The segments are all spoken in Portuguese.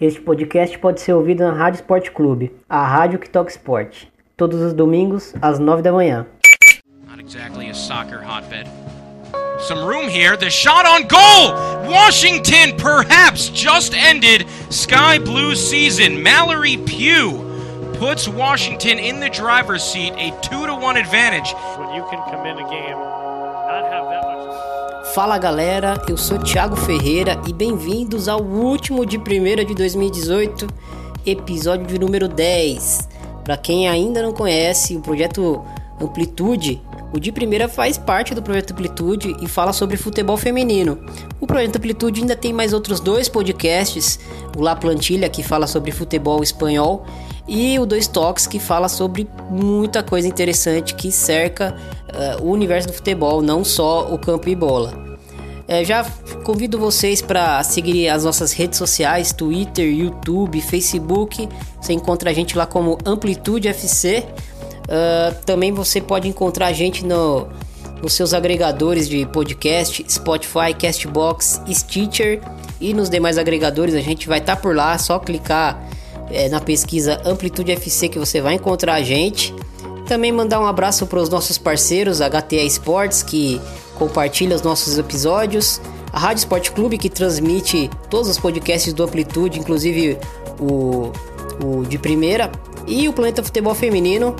Este podcast pode ser ouvido na Rádio Esporte Clube, a rádio que toca esporte, todos os domingos às 9 da manhã. Not exactly a soccer hotbed. Some room here. The shot on goal. Washington perhaps just ended Sky Blues season. Mallory Pugh puts Washington in the driver's seat, a 2 to 1 advantage. when you can come in a game, Fala galera, eu sou Thiago Ferreira e bem-vindos ao último de primeira de 2018, episódio de número 10. Para quem ainda não conhece o projeto Amplitude, o de primeira faz parte do projeto Amplitude e fala sobre futebol feminino. O projeto Amplitude ainda tem mais outros dois podcasts, o La Plantilha que fala sobre futebol espanhol e o Dois Toques que fala sobre muita coisa interessante que cerca eh, o universo do futebol, não só o campo e bola. É, já convido vocês para seguir as nossas redes sociais, Twitter, YouTube, Facebook. Você encontra a gente lá como Amplitude FC. Ah, também você pode encontrar a gente no, nos seus agregadores de podcast, Spotify, Castbox, Stitcher e nos demais agregadores. A gente vai estar por lá, é só clicar é, na pesquisa Amplitude FC que você vai encontrar a gente. Também mandar um abraço para os nossos parceiros, HTA Esportes, que compartilha os nossos episódios, a Rádio Esporte Clube, que transmite todos os podcasts do Amplitude, inclusive o, o de primeira, e o Planeta Futebol Feminino,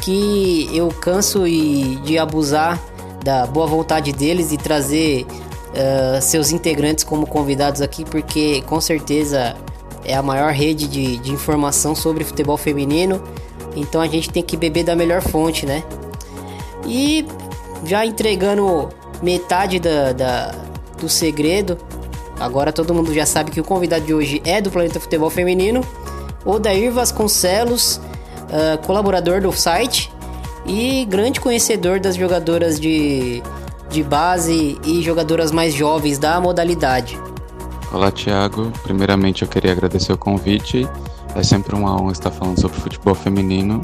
que eu canso e, de abusar da boa vontade deles e trazer eh, seus integrantes como convidados aqui, porque com certeza é a maior rede de, de informação sobre futebol feminino. Então a gente tem que beber da melhor fonte, né? E já entregando metade da, da- do segredo, agora todo mundo já sabe que o convidado de hoje é do Planeta Futebol Feminino, Odair Vasconcelos, ah, colaborador do site e grande conhecedor das jogadoras de, de base e jogadoras mais jovens da modalidade. Olá, Thiago. Primeiramente, eu queria agradecer o convite. É sempre uma honra estar falando sobre futebol feminino.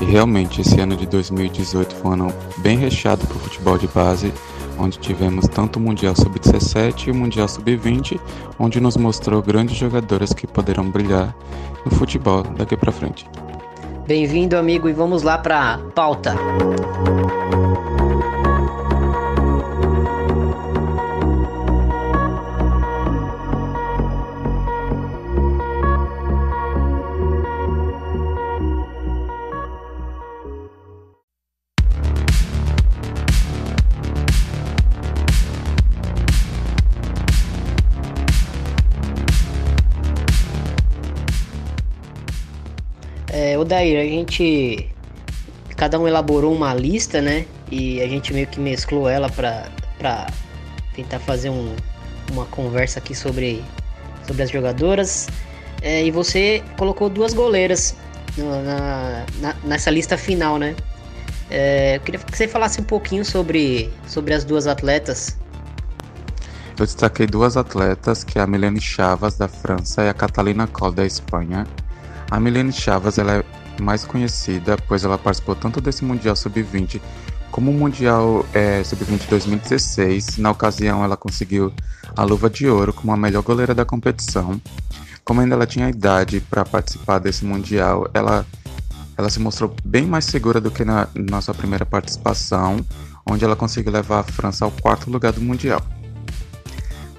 E realmente, esse ano de 2018 foi um ano bem recheado para o futebol de base, onde tivemos tanto o Mundial Sub-17 e o Mundial Sub-20, onde nos mostrou grandes jogadoras que poderão brilhar no futebol daqui para frente. Bem-vindo, amigo, e vamos lá para pauta. Odair, a gente. Cada um elaborou uma lista, né? E a gente meio que mesclou ela pra tentar fazer um- uma conversa aqui sobre, sobre as jogadoras. É, e você colocou duas goleiras na, na- nessa lista final, né? É, eu queria que você falasse um pouquinho sobre, sobre as duas atletas. Eu destaquei duas atletas, que é a Milene Chavas, da França, e a Catalina Coll, da Espanha. A Milene Chavas ela é mais conhecida, pois ela participou tanto desse Mundial Sub-20 como o Mundial eh, Sub-20 2016. Na ocasião, ela conseguiu a luva de ouro como a melhor goleira da competição. Como ainda ela tinha idade para participar desse Mundial, ela, ela se mostrou bem mais segura do que na, na sua primeira participação, onde ela conseguiu levar a França ao quarto lugar do Mundial.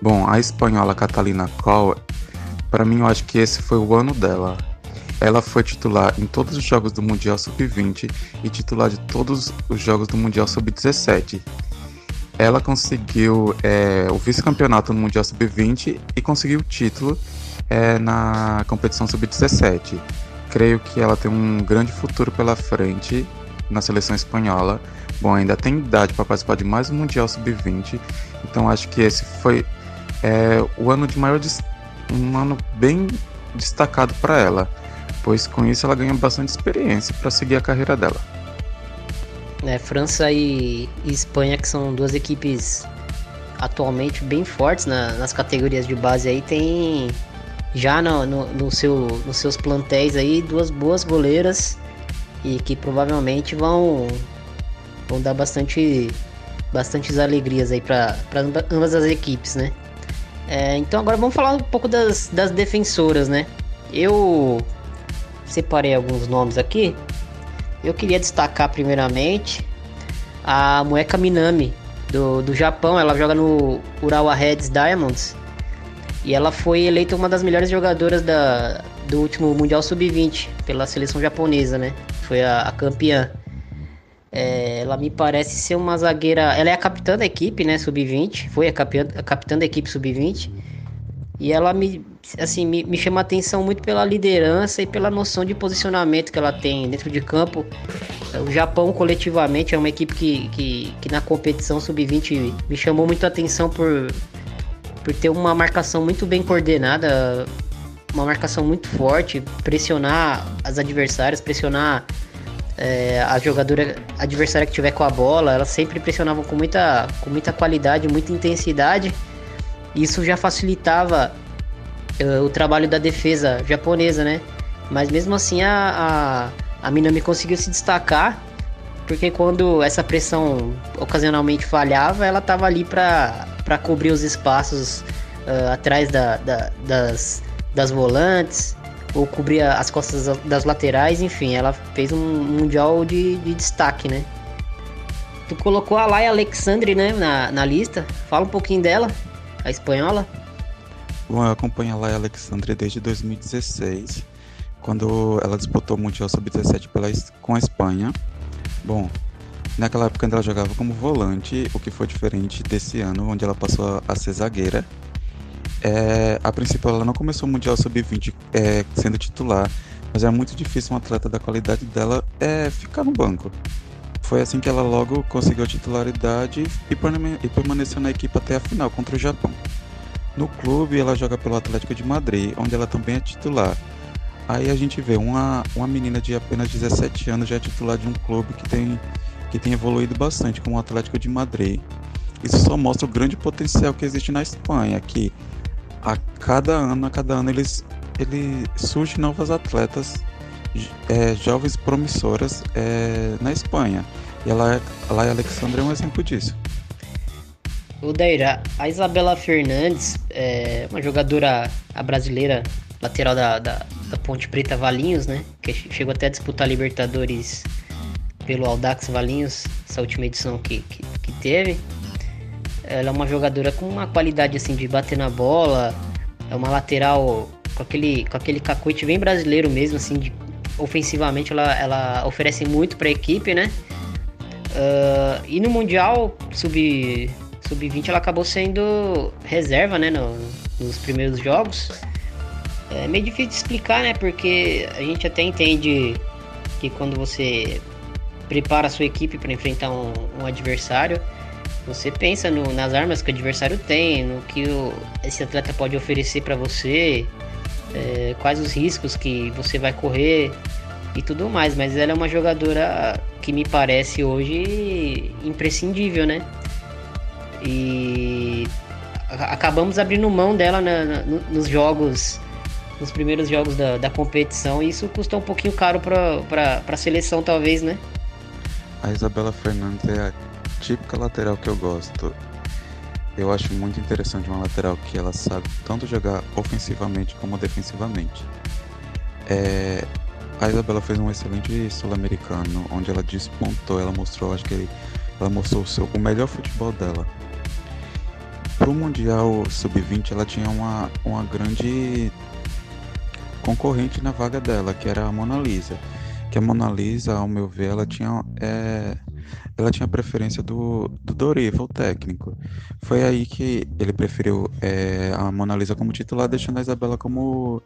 Bom, a espanhola Catalina Coll, para mim eu acho que esse foi o ano dela. Ela foi titular em todos os jogos do Mundial Sub-20 e titular de todos os jogos do Mundial Sub-17. Ela conseguiu é, o vice-campeonato no Mundial Sub-20 e conseguiu o título é, na competição Sub-17. Creio que ela tem um grande futuro pela frente na seleção espanhola. Bom, ainda tem idade para participar de mais um Mundial Sub-20, então acho que esse foi é, o ano de maior um ano bem destacado para ela, pois com isso ela ganha bastante experiência para seguir a carreira dela. né, França e, e Espanha, que são duas equipes atualmente bem fortes na- nas categorias de base aí, tem já no, no, no seu, nos seus plantéis aí duas boas goleiras e que provavelmente vão, vão dar bastante bastantes alegrias aí para ambas as equipes, né? É, então agora vamos falar um pouco das, das defensoras, né? Eu separei alguns nomes aqui. Eu queria destacar primeiramente a Mueka Minami do, do Japão. Ela joga no Urawa Reds Diamonds e ela foi eleita uma das melhores jogadoras da, do último Mundial Sub-20 pela seleção japonesa, né? Foi a, a campeã. É, ela me parece ser uma zagueira. Ela é a capitã da equipe, né? Sub-20. Foi a capitã, a capitã da equipe Sub-20. E ela me, assim, me, me chama a atenção muito pela liderança e pela noção de posicionamento que ela tem dentro de campo. O Japão, coletivamente, é uma equipe que, que, que na competição sub-20 me chamou muito a atenção por, por ter uma marcação muito bem coordenada, uma marcação muito forte, pressionar as adversárias, pressionar é, a jogadora adversária que tiver com a bola, elas sempre pressionavam com muita, com muita qualidade, muita intensidade. Isso já facilitava o trabalho da defesa japonesa, né? Mas mesmo assim a, a, a Minami conseguiu se destacar, porque quando essa pressão ocasionalmente falhava, ela estava ali para cobrir os espaços uh, atrás da, da, das, das volantes, ou cobrir as costas das laterais, enfim, ela fez um mundial de, de destaque, né? Tu colocou a Laia Alexandre né, na, na lista, fala um pouquinho dela a espanhola? Bom, eu acompanho a Laia Alexandre desde 2016, quando ela disputou o Mundial Sub-17 com a Espanha. Bom, naquela época ela jogava como volante, o que foi diferente desse ano, onde ela passou a ser zagueira. É, a princípio ela não começou o Mundial Sub-20 é, sendo titular, mas era muito difícil um atleta da qualidade dela é, ficar no banco. Foi assim que ela logo conseguiu a titularidade e permaneceu na equipe até a final contra o Japão. No clube, ela joga pelo Atlético de Madrid, onde ela também é titular. Aí a gente vê uma, uma menina de apenas 17 anos já é titular de um clube que tem, que tem evoluído bastante, como o Atlético de Madrid. Isso só mostra o grande potencial que existe na Espanha, que a cada ano, a cada ano eles, ele surge novas atletas é, jovens promissoras é, na Espanha. E a Laia Alexandra é um exemplo disso. O Daira, a Isabela Fernandes, é uma jogadora a brasileira, lateral da, da, da, Ponte Preta Valinhos, né? Que chegou até a disputar Libertadores pelo Aldax Valinhos, essa última edição que, que, que teve. Ela é uma jogadora com uma qualidade assim de bater na bola, é uma lateral com aquele, com aquele cacoete bem brasileiro mesmo, assim, de ofensivamente ela, ela oferece muito para a equipe, né? Uh, e no Mundial Sub, Sub-20 ela acabou sendo reserva, né? No, nos primeiros jogos. É meio difícil de explicar, né? Porque a gente até entende que quando você prepara a sua equipe para enfrentar um, um, adversário, você pensa no, nas armas que o adversário tem, no que o, esse atleta pode oferecer para você, é, quais os riscos que você vai correr e tudo mais. Mas ela é uma jogadora que me parece hoje imprescindível, né? E acabamos abrindo mão dela na, na, nos jogos, nos primeiros jogos da, da competição, e isso custou um pouquinho caro para a seleção, talvez, né? A Isabela Fernandes é a típica lateral que eu gosto. Eu acho muito interessante uma lateral que ela sabe tanto jogar ofensivamente como defensivamente. É, a Isabela fez um excelente sul-americano, onde ela despontou, ela mostrou, acho que ela mostrou o, seu, o melhor futebol dela. Pro Mundial Sub-20 ela tinha uma, uma grande concorrente na vaga dela, que era a Mona Lisa. Que a Mona Lisa, ao meu ver, ela tinha é, ela tinha preferência do, do Doriva, o técnico. Foi aí que ele preferiu é, a Mona Lisa como titular, deixando a Isabela como,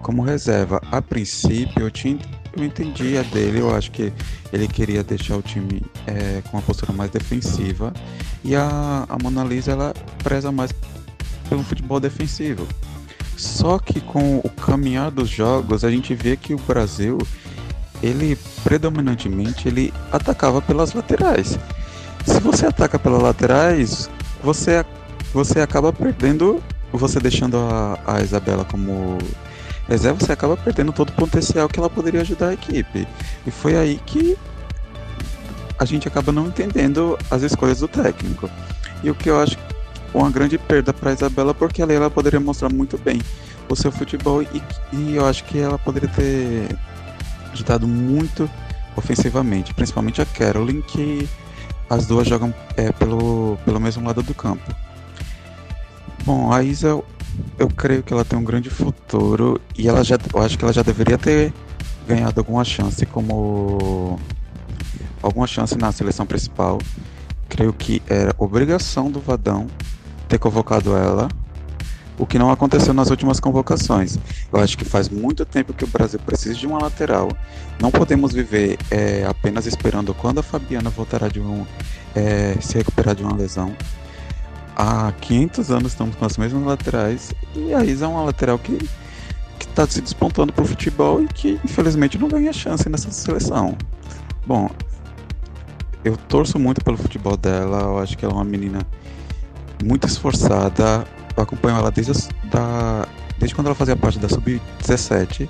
como reserva. A princípio, eu, tinha, eu entendi a dele, eu acho que ele queria deixar o time é, com uma postura mais defensiva. E a, a Mona Lisa, ela preza mais pelo futebol defensivo. Só que com o caminhar dos jogos, a gente vê que o Brasil ele predominantemente ele atacava pelas laterais. Se você ataca pelas laterais, você, você acaba perdendo, você deixando a, a Isabela como reserva, você acaba perdendo todo o potencial que ela poderia ajudar a equipe. E foi aí que a gente acaba não entendendo as escolhas do técnico. E o que eu acho uma grande perda para Isabela, porque ali ela poderia mostrar muito bem o seu futebol e, e eu acho que ela poderia ter ajudado muito ofensivamente, principalmente a Carolyn, que as duas jogam é, pelo, pelo mesmo lado do campo. Bom, a Isa, eu, eu creio que ela tem um grande futuro e ela já, eu acho que ela já deveria ter ganhado alguma chance como alguma chance na seleção principal. Creio que era obrigação do Vadão ter convocado ela, o que não aconteceu nas últimas convocações. Eu acho que faz muito tempo que o Brasil precisa de uma lateral. Não podemos viver é, apenas esperando quando a Fabiana voltará de um é, se recuperar de uma lesão. Há 500 anos estamos com as mesmas laterais e a Isa é uma lateral que está se despontando para o futebol e que infelizmente não ganha chance nessa seleção. Bom, eu torço muito pelo futebol dela, eu acho que ela é uma menina muito esforçada. Acompanho ela desde, da, desde quando ela fazia parte da Sub-17.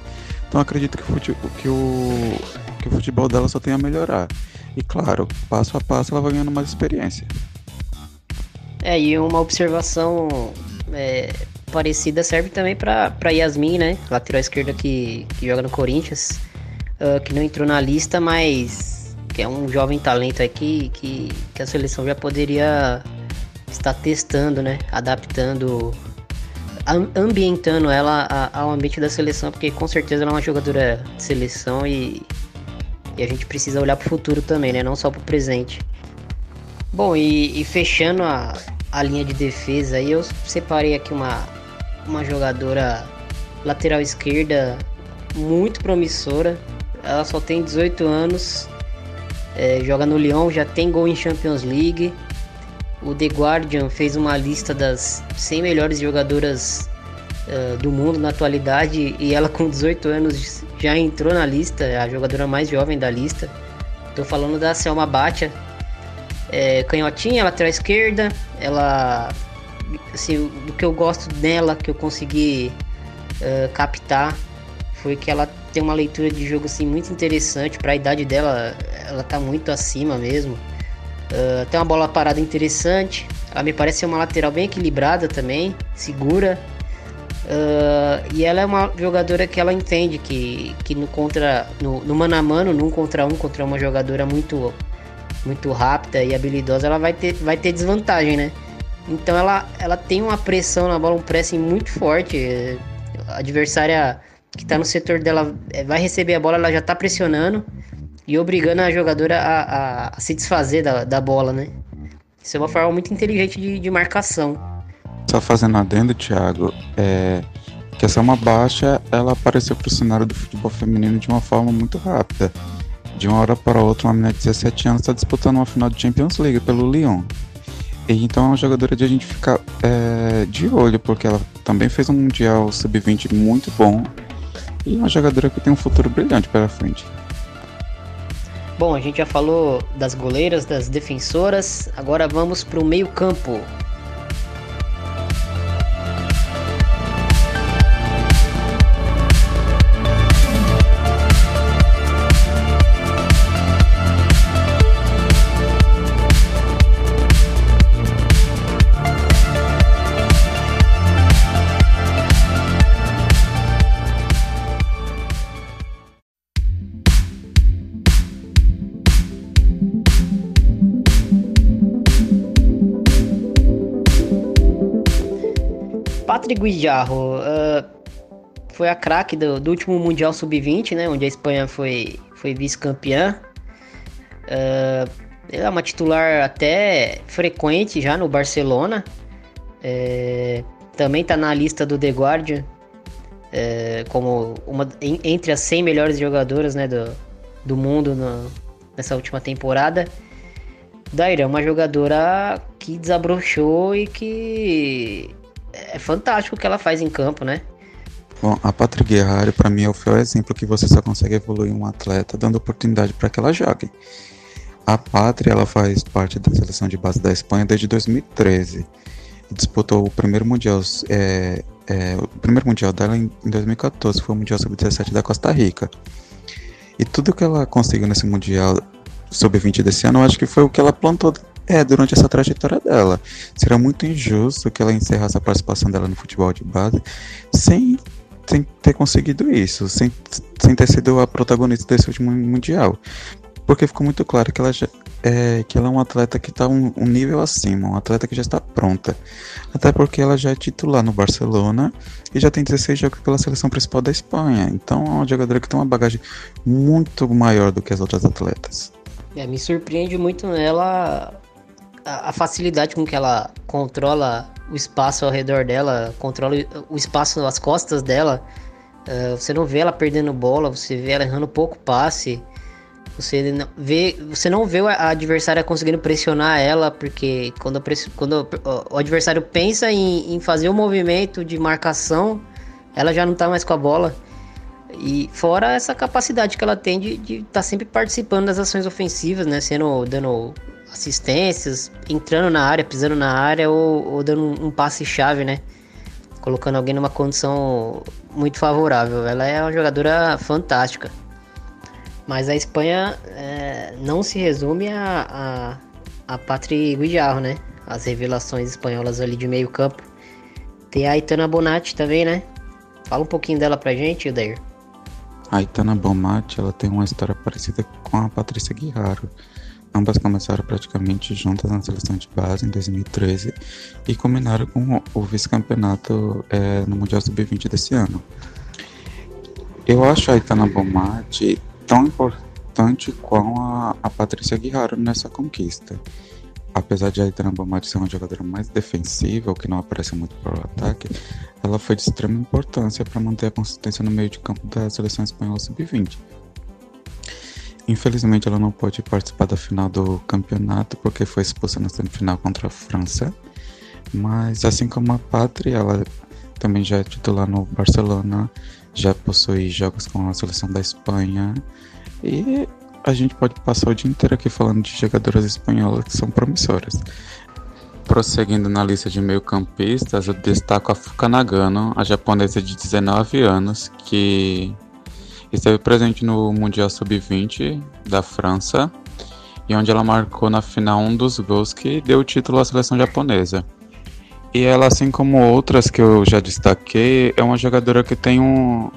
Então acredito que, fute, que, o, que o futebol dela só tem a melhorar. E claro, passo a passo ela vai ganhando mais experiência. É, e uma observação é, parecida serve também para Yasmin, né? Lateral esquerda que, que joga no Corinthians, uh, que não entrou na lista, mas que é um jovem talento aqui que, que a seleção já poderia estar testando, né? Adaptando, ambientando ela ao ambiente da seleção, porque com certeza ela é uma jogadora de seleção e, e a gente precisa olhar para o futuro também, né? Não só para o presente. Bom, e, e fechando a, a linha de defesa, aí eu separei aqui uma, uma jogadora lateral esquerda muito promissora. Ela só tem 18 anos, é, joga no Lyon, já tem gol em Champions League. O The Guardian fez uma lista das 100 melhores jogadoras uh, do mundo na atualidade e ela com 18 anos já entrou na lista, a jogadora mais jovem da lista. Estou falando da Selma Batia, é, canhotinha, lateral esquerda. Ela assim, do que eu gosto dela, que eu consegui uh, captar, foi que ela tem uma leitura de jogo assim muito interessante para a idade dela. Ela tá muito acima mesmo. Uh, tem uma bola parada interessante. Ela me parece ser uma lateral bem equilibrada também, segura. Uh, e ela é uma jogadora que ela entende que, que no contra no, no mano a mano, num contra um contra uma jogadora muito muito rápida e habilidosa, ela vai ter, vai ter desvantagem, né? Então ela, ela tem uma pressão na bola, um pressing muito forte. A adversária que está no setor dela é, vai receber a bola, ela já está pressionando e obrigando a jogadora a, a, se desfazer da, da bola, né? Isso é uma forma muito inteligente de, de marcação. Só fazendo adendo, Thiago, é, que essa é uma baixa, ela apareceu para o cenário do futebol feminino de uma forma muito rápida. De uma hora para outra, uma menina de 17 anos está disputando uma final de Champions League pelo Lyon. Então é uma jogadora de a gente ficar é, de olho, porque ela também fez um Mundial Sub-20 muito bom. E é uma jogadora que tem um futuro brilhante pela frente. Bom, a gente já falou das goleiras, das defensoras, agora vamos para o meio-campo. Patrick Guijarro uh, foi a craque do, do, último Mundial Sub-20, né? Onde a Espanha foi, foi vice-campeã. Uh, é uma titular até frequente já no Barcelona. É, também está na lista do The Guardian é, como uma entre as 100 melhores jogadoras né, do, do mundo no, nessa última temporada. Daira é uma jogadora que desabrochou e que é fantástico o que ela faz em campo, né? Bom, a Patrick Guerrari, para mim, é o fiel exemplo que você só consegue evoluir um atleta dando oportunidade para que ela jogue. A Pátria, ela faz parte da seleção de base da Espanha desde 2013. Disputou o primeiro mundial, é, é, o primeiro mundial dela em, em 2014, foi o mundial sub-17 da Costa Rica. E tudo que ela conseguiu nesse mundial sub-20 desse ano, eu acho que foi o que ela plantou é durante essa trajetória dela. Seria muito injusto que ela encerrasse a participação dela no futebol de base sem, sem ter conseguido isso, sem, sem ter sido a protagonista desse último mundial. Porque ficou muito claro que ela já, é, que ela é um atleta que está um, um, nível acima, um atleta que já está pronta. Até porque ela já é titular no Barcelona e já tem 16 jogos pela seleção principal da Espanha. Então é uma jogadora que tem uma bagagem muito maior do que as outras atletas. É, me surpreende muito nela a, facilidade com que ela controla o espaço ao redor dela, controla o espaço nas costas dela. Uh, você não vê ela perdendo bola, você vê ela errando pouco passe. Você não vê, você não vê a adversária conseguindo pressionar ela, porque quando, quando o adversário pensa em, em fazer o um movimento de marcação, ela já não tá mais com a bola. E fora essa capacidade que ela tem de estar tá sempre participando das ações ofensivas, né? Sendo, dando assistências, entrando na área, pisando na área ou, ou dando um, passe-chave, né? Colocando alguém numa condição muito favorável. Ela é uma jogadora fantástica. Mas a Espanha é, não se resume a, a, a Patri Guijarro, né? As revelações espanholas ali de meio campo. Tem a Aitana Bonatti também, né? Fala um pouquinho dela pra gente, Odair. A Aitana Bonatti, ela tem uma história parecida com a Patrícia Guijarro. Ambas começaram praticamente juntas na seleção de base em 2013 e combinaram com o vice-campeonato é, no Mundial Sub-20 desse ano. Eu acho a Aitana Bonatti tão importante quanto a, a Patrícia Guijarro nessa conquista. Apesar de a Aitana Bomari ser uma jogadora mais defensiva, o que não aparece muito para o ataque, ela foi de extrema importância para manter a consistência no meio de campo da seleção espanhola sub-20. Infelizmente, ela não pôde participar da final do campeonato porque foi expulsa na semifinal contra a França. Mas, assim como a Pátria, ela também já é titular no Barcelona, já possui jogos com a seleção da Espanha e a gente pode passar o dia inteiro aqui falando de jogadoras espanholas que são promissoras. Prosseguindo na lista de meio-campistas, eu destaco a Fuka Nagano, a japonesa de 19 anos, que esteve presente no Mundial Sub-20 da França e onde ela marcou na final um dos gols que deu o título à seleção japonesa. E ela, assim como outras que eu já destaquei, é uma jogadora que tem um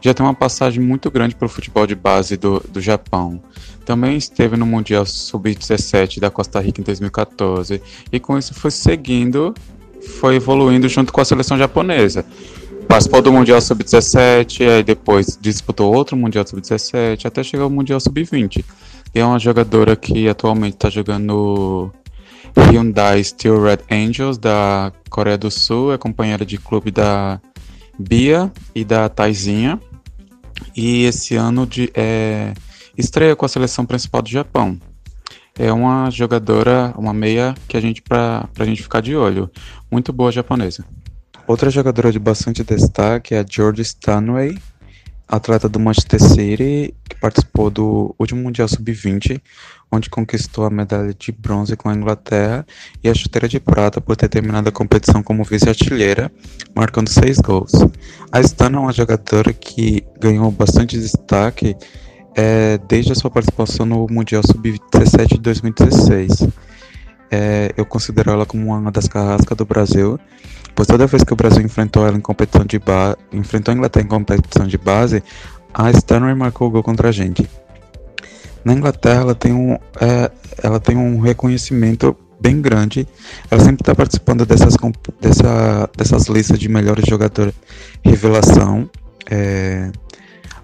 já tem uma passagem muito grande para o futebol de base do, do Japão. Também esteve no Mundial Sub-17 da Costa Rica em 2014 e com isso foi seguindo, foi evoluindo junto com a seleção japonesa. Participou do Mundial Sub-17, aí depois disputou outro Mundial Sub-17 até chegar ao Mundial Sub-20. E é uma jogadora que atualmente está jogando Hyundai Steel Red Angels da Coreia do Sul, é companheira de clube da Bia e da Taizinha. E esse ano de, é, estreia com a seleção principal do Japão. É uma jogadora, uma meia que a gente para a gente ficar de olho. Muito boa japonesa. Outra jogadora de bastante destaque é a George Stanway, atleta do Manchester City, que participou do último Mundial Sub-20, onde conquistou a medalha de bronze com a Inglaterra e a chuteira de prata por ter terminado a competição como vice-artilheira, marcando seis gols. A Stan é uma jogadora que ganhou bastante destaque é, desde a sua participação no Mundial Sub-17 de 2016. É, eu considero ela como uma das carrascas do Brasil, pois toda vez que o Brasil enfrentou ela em competição de base, enfrentou a Inglaterra em competição de base, a Stanley marcou o gol contra a gente. Na Inglaterra ela tem um, é, ela tem um reconhecimento bem grande. Ela sempre está participando dessas, dessa, dessas listas de melhores jogadores revelação. É,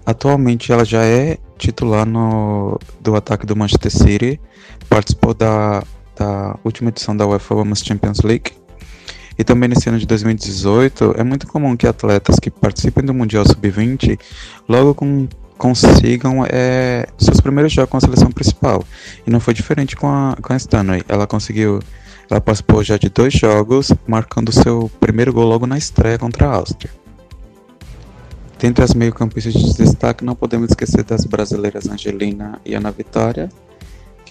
atualmente ela já é titular no, do ataque do Manchester City. Participou da, da última edição da UEFA Women's Champions League. E também nesse ano de 2018, é muito comum que atletas que participem do Mundial Sub-20, logo com consigam é, seus primeiros jogos com a seleção principal. E não foi diferente com a, com a Stanley. Ela conseguiu. Ela participou já de dois jogos, marcando seu primeiro gol logo na estreia contra a Áustria. Dentre as meio-campistas de destaque, não podemos esquecer das brasileiras Angelina e Ana Vitória,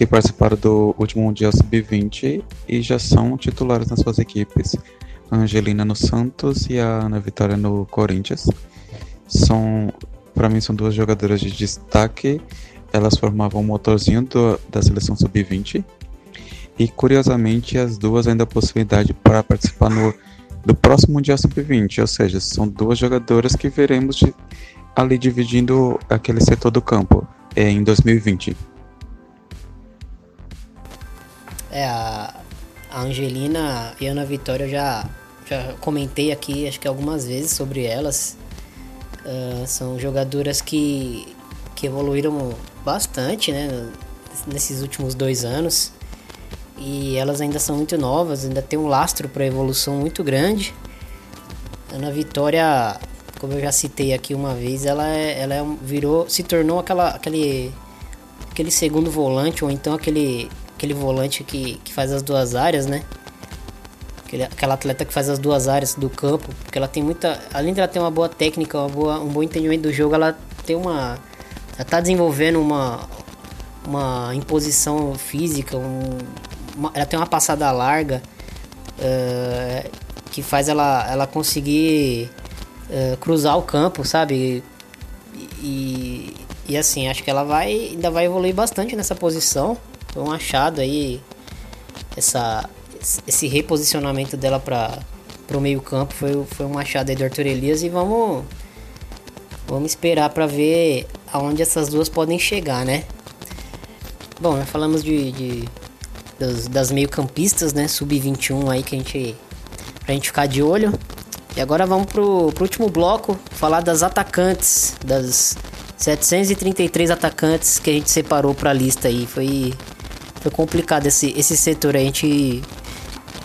que participaram do último Mundial Sub-20 e já são titulares nas suas equipes. A Angelina no Santos e a Ana Vitória no Corinthians. São para mim são duas jogadoras de destaque. Elas formavam o motorzinho do, da seleção sub-20. E curiosamente, as duas ainda possuem idade para participar no, do próximo Mundial Sub-20, ou seja, são duas jogadoras que veremos de, ali dividindo aquele setor do campo é, em 2020. É, a, Angelina e a Ana Vitória eu já, já comentei aqui, acho que algumas vezes sobre elas. Uh, são jogadoras que, que evoluíram bastante, né? Nesses últimos dois anos. E elas ainda são muito novas, ainda tem um lastro para evolução muito grande. Ana Vitória, como eu já citei aqui uma vez, ela, é, ela é, virou, se tornou aquela, aquele, aquele segundo volante, ou então aquele, aquele volante que, que faz as duas áreas, né? Aquele, aquela atleta que faz as duas áreas do campo, porque ela tem muita. Além de ela ter uma boa técnica, uma boa, um bom entendimento do jogo, ela tem uma. Ela tá desenvolvendo uma, uma imposição física, um, uma, ela tem uma passada larga uh, que faz ela, ela conseguir uh, cruzar o campo, sabe? E, e assim, acho que ela vai ainda vai evoluir bastante nessa posição. Foi um achado aí essa, esse reposicionamento dela para o meio campo foi, foi um achado aí do Arthur Elias e vamos vamos esperar para ver aonde essas duas podem chegar, né? Bom, nós falamos de, de das, das meio-campistas, né? Sub-21 aí que a gente. pra gente ficar de olho. E agora vamos pro, pro último bloco, falar das atacantes, das 733 atacantes que a gente separou pra lista aí. Foi, foi complicado esse, esse setor. A gente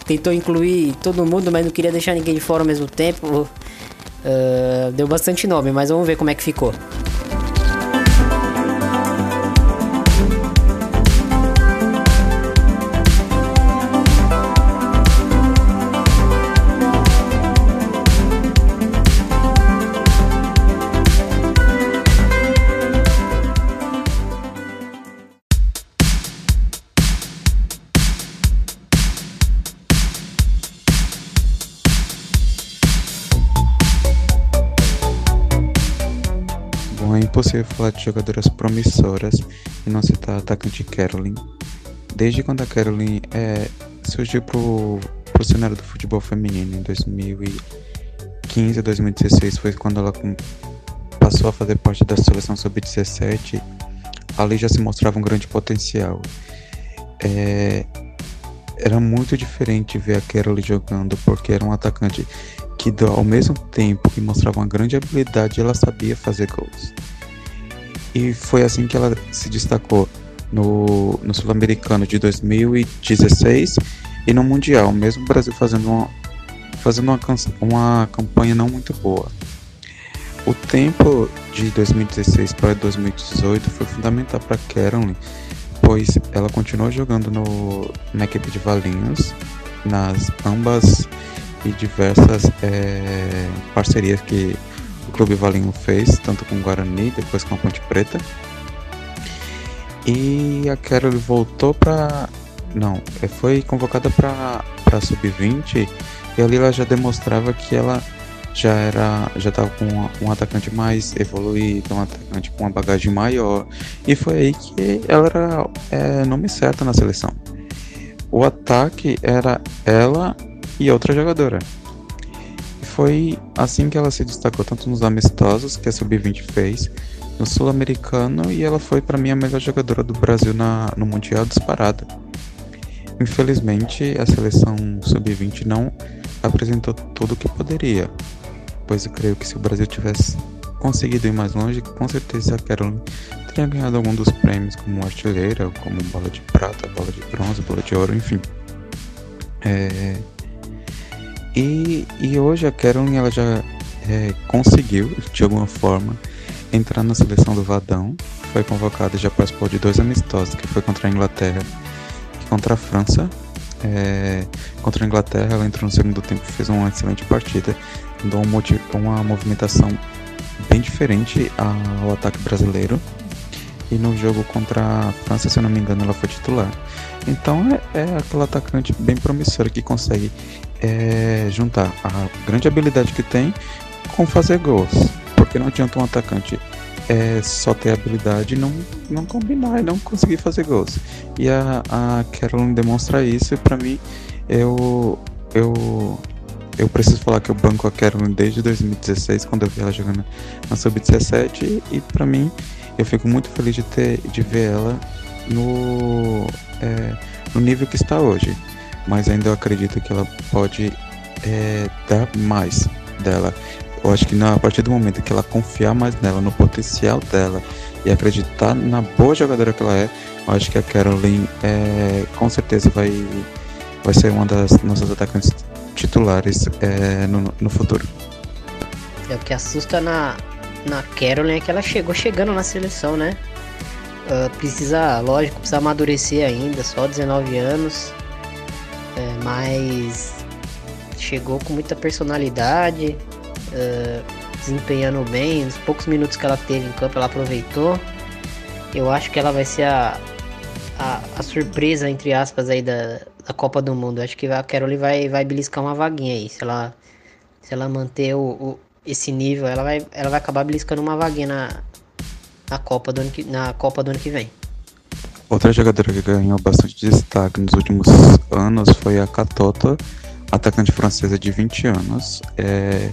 tentou incluir todo mundo, mas não queria deixar ninguém de fora ao mesmo tempo. Uh, deu bastante nome, mas vamos ver como é que ficou. Impossível falar de jogadoras promissoras e não citar atacante Carolyn. Desde quando a Carolyn é, surgiu pro, pro cenário do futebol feminino em 2015 a 2016 foi quando ela passou a fazer parte da seleção sub-17 ali já se mostrava um grande potencial. É, era muito diferente ver a Carolyn jogando porque era um atacante que ao mesmo tempo que mostrava uma grande habilidade ela sabia fazer gols e foi assim que ela se destacou no, no Sul-Americano de 2016 e no Mundial, mesmo o Brasil fazendo uma, fazendo uma, uma campanha não muito boa. O tempo de 2016 para 2018 foi fundamental para Caroline, pois ela continuou jogando no, na equipe de Valinhos, nas ambas e diversas é, parcerias que Clube Valinho fez, tanto com o Guarani, depois com a Ponte Preta. E a Carol voltou para. Não, é, foi convocada para Sub-20 e ali ela já demonstrava que ela já era já estava com um atacante mais evoluído, um atacante com uma bagagem maior e foi aí que ela era é, nome certo na seleção. O ataque era ela e outra jogadora foi assim que ela se destacou tanto nos amistosos que a Sub-20 fez, no Sul-Americano e ela foi para mim a melhor jogadora do Brasil na, no Mundial disparada. Infelizmente, a seleção Sub-20 não apresentou tudo o que poderia, pois eu creio que se o Brasil tivesse conseguido ir mais longe, com certeza a Carolyn teria ganhado algum dos prêmios como artilheira, como bola de prata, bola de bronze, bola de ouro, enfim. É, e, e hoje a Carolyn ela já é, conseguiu, de alguma forma, entrar na seleção do Vadão. Foi convocada e já participou de dois amistosos, que foi contra a Inglaterra e contra a França. É, contra a Inglaterra, ela entrou no segundo tempo e fez uma excelente partida, dando uma movimentação bem diferente ao ataque brasileiro. E no jogo contra a França, se eu não me engano, ela foi titular. Então é, é aquela atacante bem promissora que consegue é, juntar a grande habilidade que tem com fazer gols. Porque não adianta um atacante é, só ter habilidade e não, não combinar e não conseguir fazer gols. E a, a Carolyn demonstra isso e pra mim eu, eu, eu preciso falar que eu banco a Carolyn desde 2016, quando eu vi ela jogando na Sub-17 e, pra mim eu fico muito feliz de, ter, de ver ela no, é, no nível que está hoje. Mas ainda eu acredito que ela pode é, dar mais dela. Eu acho que na, a partir do momento que ela confiar mais nela, no potencial dela e acreditar na boa jogadora que ela é, eu acho que a Caroline é, com certeza vai, vai ser uma das nossas atacantes titulares é, no, no futuro. É o que assusta na, na Caroline é que ela chegou chegando na seleção, né? Uh, precisa, lógico, precisa amadurecer ainda, só 19 anos. É, mas chegou com muita personalidade, uh, desempenhando bem. Nos poucos minutos que ela teve em campo, ela aproveitou. Eu acho que ela vai ser a, a, a surpresa, entre aspas, aí da, da Copa do Mundo. Eu acho que a Carol vai, vai beliscar uma vaguinha aí. Se ela, se ela manter o, o, esse nível, ela vai, ela vai acabar beliscando uma vaguinha na, na, Copa do ano que, na Copa do ano que vem. Outra jogadora que ganhou bastante destaque nos últimos anos foi a Catota, atacante francesa de 20 anos. É,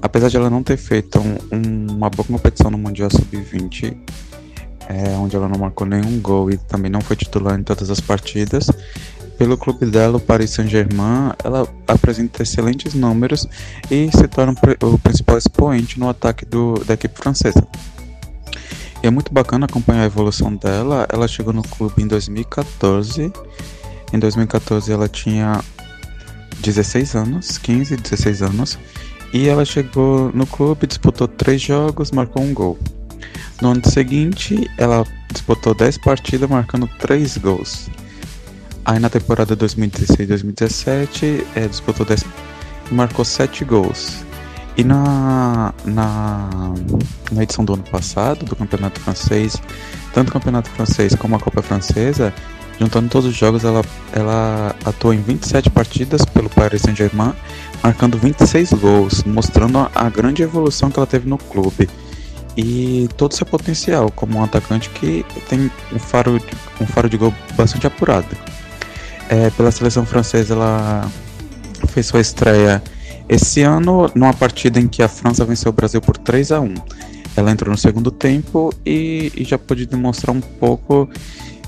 apesar de ela não ter feito um, uma boa competição no Mundial Sub-20, é, onde ela não marcou nenhum gol e também não foi titular em todas as partidas, pelo clube dela, o Paris Saint-Germain, ela apresenta excelentes números e se torna o principal expoente no ataque do, da equipe francesa. É muito bacana acompanhar a evolução dela. Ela chegou no clube em 2014. Em 2014 ela tinha 16 anos, 15, 16 anos. E ela chegou no clube, disputou 3 jogos, marcou um gol. No ano seguinte, ela disputou 10 partidas, marcando 3 gols. Aí na temporada 2016-2017, é, disputou 10 e marcou 7 gols. E na, na, na edição do ano passado, do Campeonato Francês, tanto o Campeonato Francês como a Copa Francesa, juntando todos os jogos, ela, ela atuou em 27 partidas pelo Paris Saint-Germain, marcando 26 gols, mostrando a, a grande evolução que ela teve no clube e todo seu potencial como um atacante que tem um faro de, um faro de gol bastante apurado. É, pela seleção francesa, ela fez sua estreia esse ano, numa partida em que a França venceu o Brasil por 3 a 1 ela entrou no segundo tempo e, e já pôde demonstrar um pouco.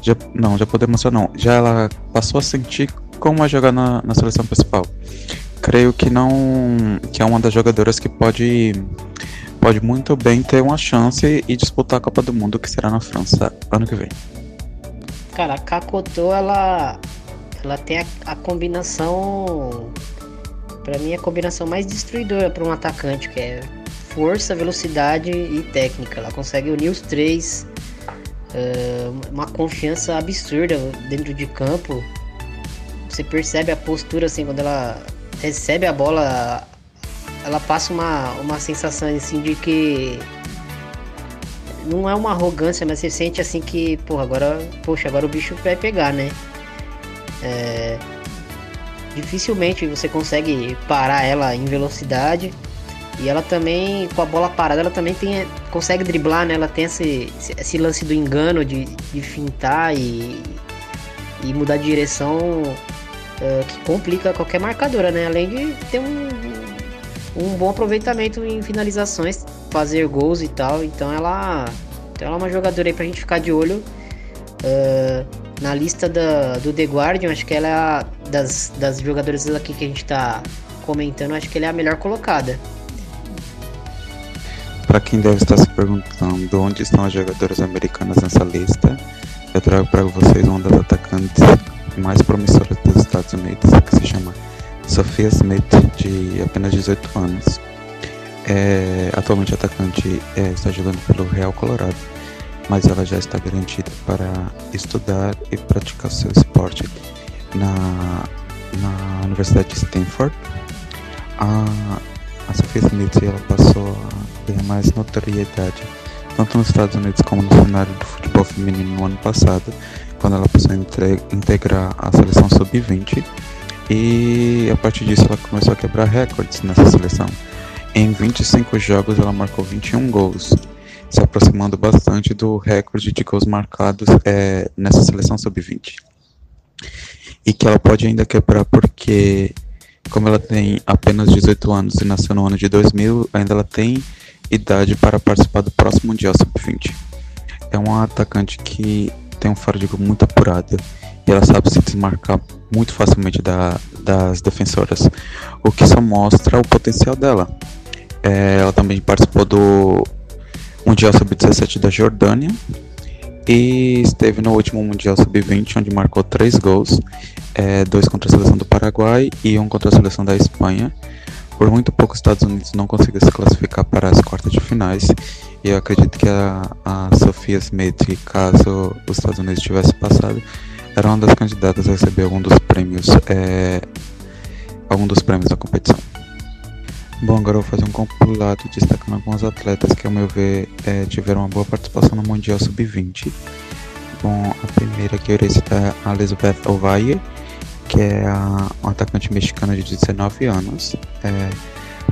Já, não, já pôde demonstrar não. Já ela passou a sentir como é jogar na, na seleção principal. Creio que não. que é uma das jogadoras que pode. Pode muito bem ter uma chance e disputar a Copa do Mundo, que será na França ano que vem. Cara, a Kakoto, ela. Ela tem a, a combinação para mim, a combinação mais destruidora para um atacante, que é força, velocidade e técnica. Ela consegue unir os três, uh, uma confiança absurda dentro de campo. Você percebe a postura assim quando ela recebe a bola, ela passa uma, uma sensação assim de que não é uma arrogância, mas você sente assim que, porra, agora, poxa, agora o bicho vai pegar, né? É, dificilmente você consegue parar ela em velocidade. E ela também, com a bola parada, ela também tem, consegue driblar, né? Ela tem esse, esse lance do engano de, de fintar e, e mudar de direção uh, que complica qualquer marcadora, né? Além de ter um, um bom aproveitamento em finalizações, fazer gols e tal. Então ela, então ela é uma jogadora aí pra gente ficar de olho. Uh, na lista da, do The Guardian, acho que ela é a, das, das jogadoras aqui que a gente está comentando, acho que ela é a melhor colocada. Para quem deve estar se perguntando onde estão as jogadoras americanas nessa lista, eu trago para vocês uma das atacantes mais promissoras dos Estados Unidos, que se chama Sophia Smith, de apenas 18 anos. É, atualmente atacante é, está jogando pelo Real Colorado mas ela já está garantida para estudar e praticar seu esporte na, na Universidade de Stanford. A, a Sophia Smith ela passou a ter mais notoriedade tanto nos Estados Unidos como no cenário do futebol feminino no ano passado, quando ela passou a integrar a seleção sub-20 e a partir disso ela começou a quebrar recordes nessa seleção. Em 25 jogos, ela marcou 21 gols, se aproximando bastante do recorde de gols marcados é, nessa seleção sub-20. E que ela pode ainda quebrar porque, como ela tem apenas 18 anos e nasceu no ano de 2000, ainda ela tem idade para participar do próximo Mundial Sub-20. É um atacante que tem um faro de gol muito apurado e ela sabe se desmarcar muito facilmente da, das defensoras, o que só mostra o potencial dela. É, ela também participou do Mundial Sub-17 da Jordânia e esteve no último Mundial Sub-20, onde marcou três gols, é, dois contra a seleção do Paraguai e um contra a seleção da Espanha. Por muito pouco, os Estados Unidos não conseguiu se classificar para as quartas de finais. E eu acredito que a, a Sophia Smith, caso os Estados Unidos tivesse passado, era uma das candidatas a receber algum dos prêmios, é, algum dos prêmios da competição. Bom, agora eu vou fazer um compilado destacando alguns atletas que, ao meu ver, é, tiveram uma boa participação no Mundial Sub-20. Bom, a primeira que eu irei citar é a Elizabeth Ovalle, que é a, uma atacante mexicana de 19 anos. É,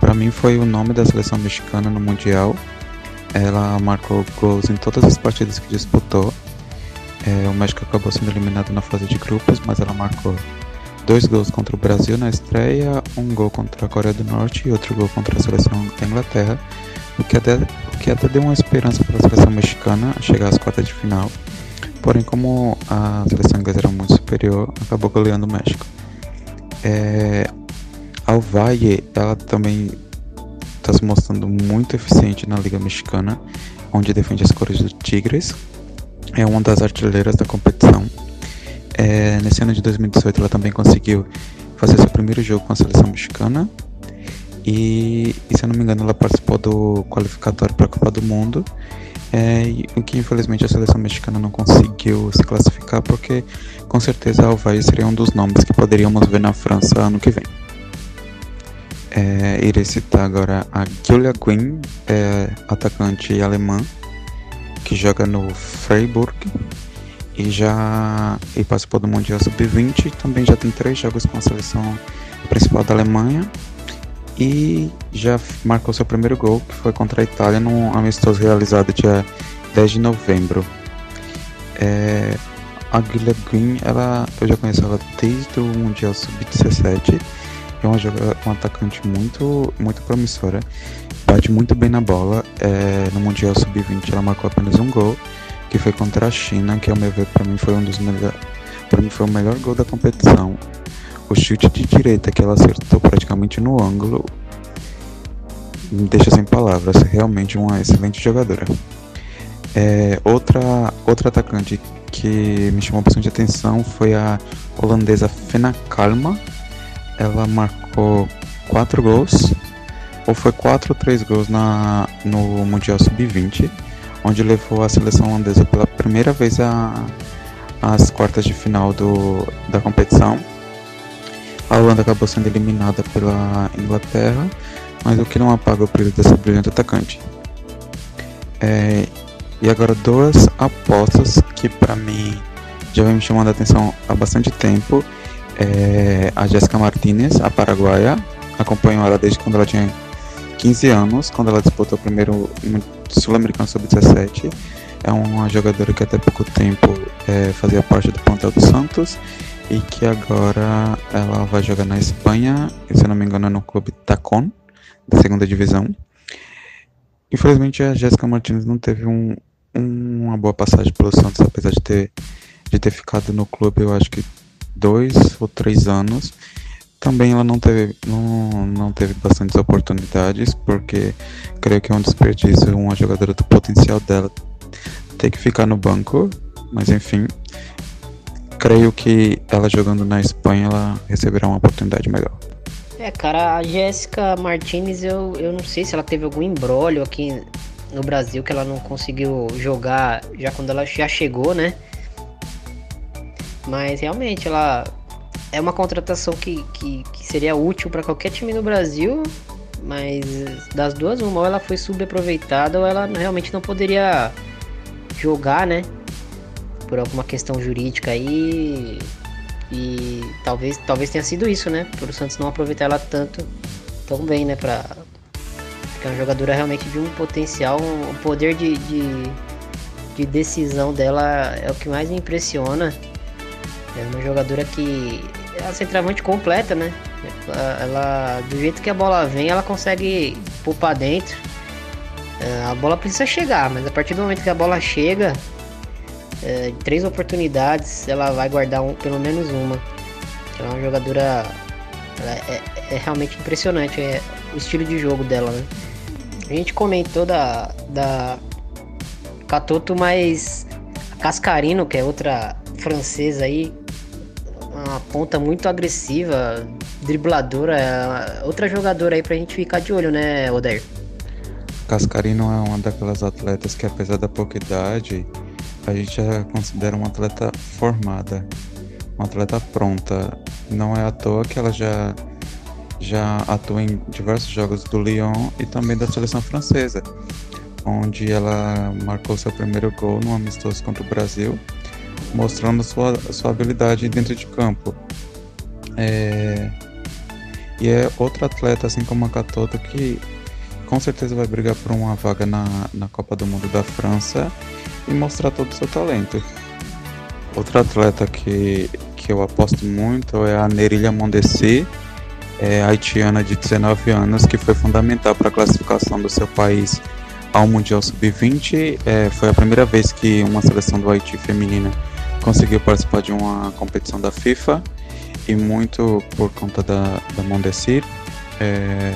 Para mim, foi o nome da seleção mexicana no Mundial. Ela marcou gols em todas as partidas que disputou. É, o México acabou sendo eliminado na fase de grupos, mas ela marcou dois gols contra o Brasil na estreia, um gol contra a Coreia do Norte e outro gol contra a seleção da Inglaterra, o que até, o que até deu uma esperança para a seleção mexicana chegar às quartas de final. Porém, como a seleção inglesa era muito superior, acabou goleando o México. É, a Valle, ela também está se mostrando muito eficiente na Liga Mexicana, onde defende as cores do Tigres. É uma das artilheiras da competição é, nesse ano de 2018 ela também conseguiu fazer seu primeiro jogo com a seleção mexicana. E, e se eu não me engano ela participou do qualificatório para a Copa do Mundo. É, o que infelizmente a seleção mexicana não conseguiu se classificar porque com certeza a Alvaí seria um dos nomes que poderíamos ver na França ano que vem. É, irei citar agora a Julia Quinn, é, atacante alemã, que joga no Freiburg e já e participou do Mundial Sub-20. Também já tem três jogos com a seleção principal da Alemanha e já marcou seu primeiro gol, que foi contra a Itália num amistoso realizado dia 10 de novembro. É, a Guilherme Green, ela, eu já conheço ela desde o Mundial Sub-17. É uma, uma atacante muito, muito promissora. Bate muito bem na bola. É, no Mundial Sub-20 ela marcou apenas um gol que foi contra a China, que ao meu ver para mim foi um dos melhores, para mim foi o melhor gol da competição. O chute de direita que ela acertou praticamente no ângulo me deixa sem palavras, realmente uma excelente jogadora. É, outra outra atacante que me chamou bastante atenção foi a holandesa Fena Kalma. Ela marcou quatro gols, ou foi quatro ou três gols na, no Mundial Sub-20 onde levou a seleção holandesa pela primeira vez às quartas de final do, da competição. A Holanda acabou sendo eliminada pela Inglaterra, mas o que não apaga o brilho dessa brilhante atacante. É, e agora duas apostas que para mim já vem me chamando a atenção há bastante tempo. É a Jéssica Martinez, a paraguaia, acompanho ela desde quando ela tinha 15 anos, quando ela disputou o primeiro Sul-Americano Sub-17. É uma jogadora que até pouco tempo é, fazia parte do plantel do Santos e que agora ela vai jogar na Espanha, se não me engano, é no clube Tacon, da segunda divisão. Infelizmente, a Jéssica Martins não teve um, uma boa passagem pelo Santos, apesar de ter, de ter ficado no clube, eu acho que dois ou três anos. Também ela não teve, não, não teve bastantes oportunidades, porque creio que é um desperdício uma jogadora do potencial dela ter que ficar no banco, mas enfim. Creio que ela jogando na Espanha ela receberá uma oportunidade melhor. É, cara, a Jéssica Martinez, eu, eu não sei se ela teve algum embrólio aqui no Brasil que ela não conseguiu jogar já quando ela já chegou, né? Mas realmente ela é uma contratação que, que, que seria útil para qualquer time no Brasil, mas das duas, uma, ou ela foi subaproveitada ou ela realmente não poderia jogar, né? Por alguma questão jurídica aí. E talvez, talvez tenha sido isso, né? Por o Santos não aproveitar ela tanto tão bem, né? Pra, que é uma jogadora realmente de um potencial, um poder de, de, de decisão dela é o que mais me impressiona. É uma jogadora que é a completa, né? Ela, do jeito que a bola vem, ela consegue pôr pra dentro. É, a bola precisa chegar, mas a partir do momento que a bola chega, é, três oportunidades, ela vai guardar um, pelo menos uma. Ela é uma jogadora. É, é, realmente impressionante é, o estilo de jogo dela, né? A gente comentou da, da Catoto, mas a Cascarino, que é outra francesa aí, uma ponta muito agressiva, dribladora, é outra jogadora aí pra gente ficar de olho, né, Odair? Cascarino é uma daquelas atletas que, apesar da pouca idade, a gente já considera uma atleta formada, uma atleta pronta. Não é à toa que ela já, já atua em diversos jogos do Lyon e também da seleção francesa, onde ela marcou seu primeiro gol no amistoso contra o Brasil, mostrando sua, sua habilidade dentro de campo. É... E é outra atleta, assim como a Catoto, que com certeza vai brigar por uma vaga na, na Copa do Mundo da França e mostrar todo o seu talento. Outro atleta que, que eu aposto muito é a Nerilha Mondesi, é, haitiana de 19 anos, que foi fundamental para a classificação do seu país ao Mundial Sub-20. É, foi a primeira vez que uma seleção do Haiti feminina conseguiu participar de uma competição da FIFA e muito por conta da, da Mondesi. É,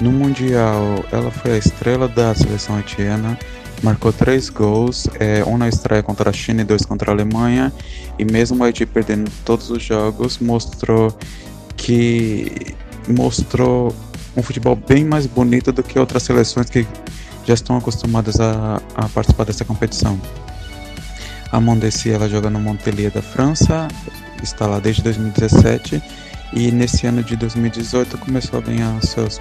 no Mundial, ela foi a estrela da seleção haitiana, marcou três gols, é, um na estreia contra a China e dois contra a Alemanha, e mesmo o Haiti perdendo todos os jogos, mostrou que mostrou um futebol bem mais bonito do que outras seleções que já estão acostumadas a, a participar dessa competição. A Mondesi ela joga no Montpellier da França, está lá desde 2017 e nesse ano de 2018 começou a ganhar seus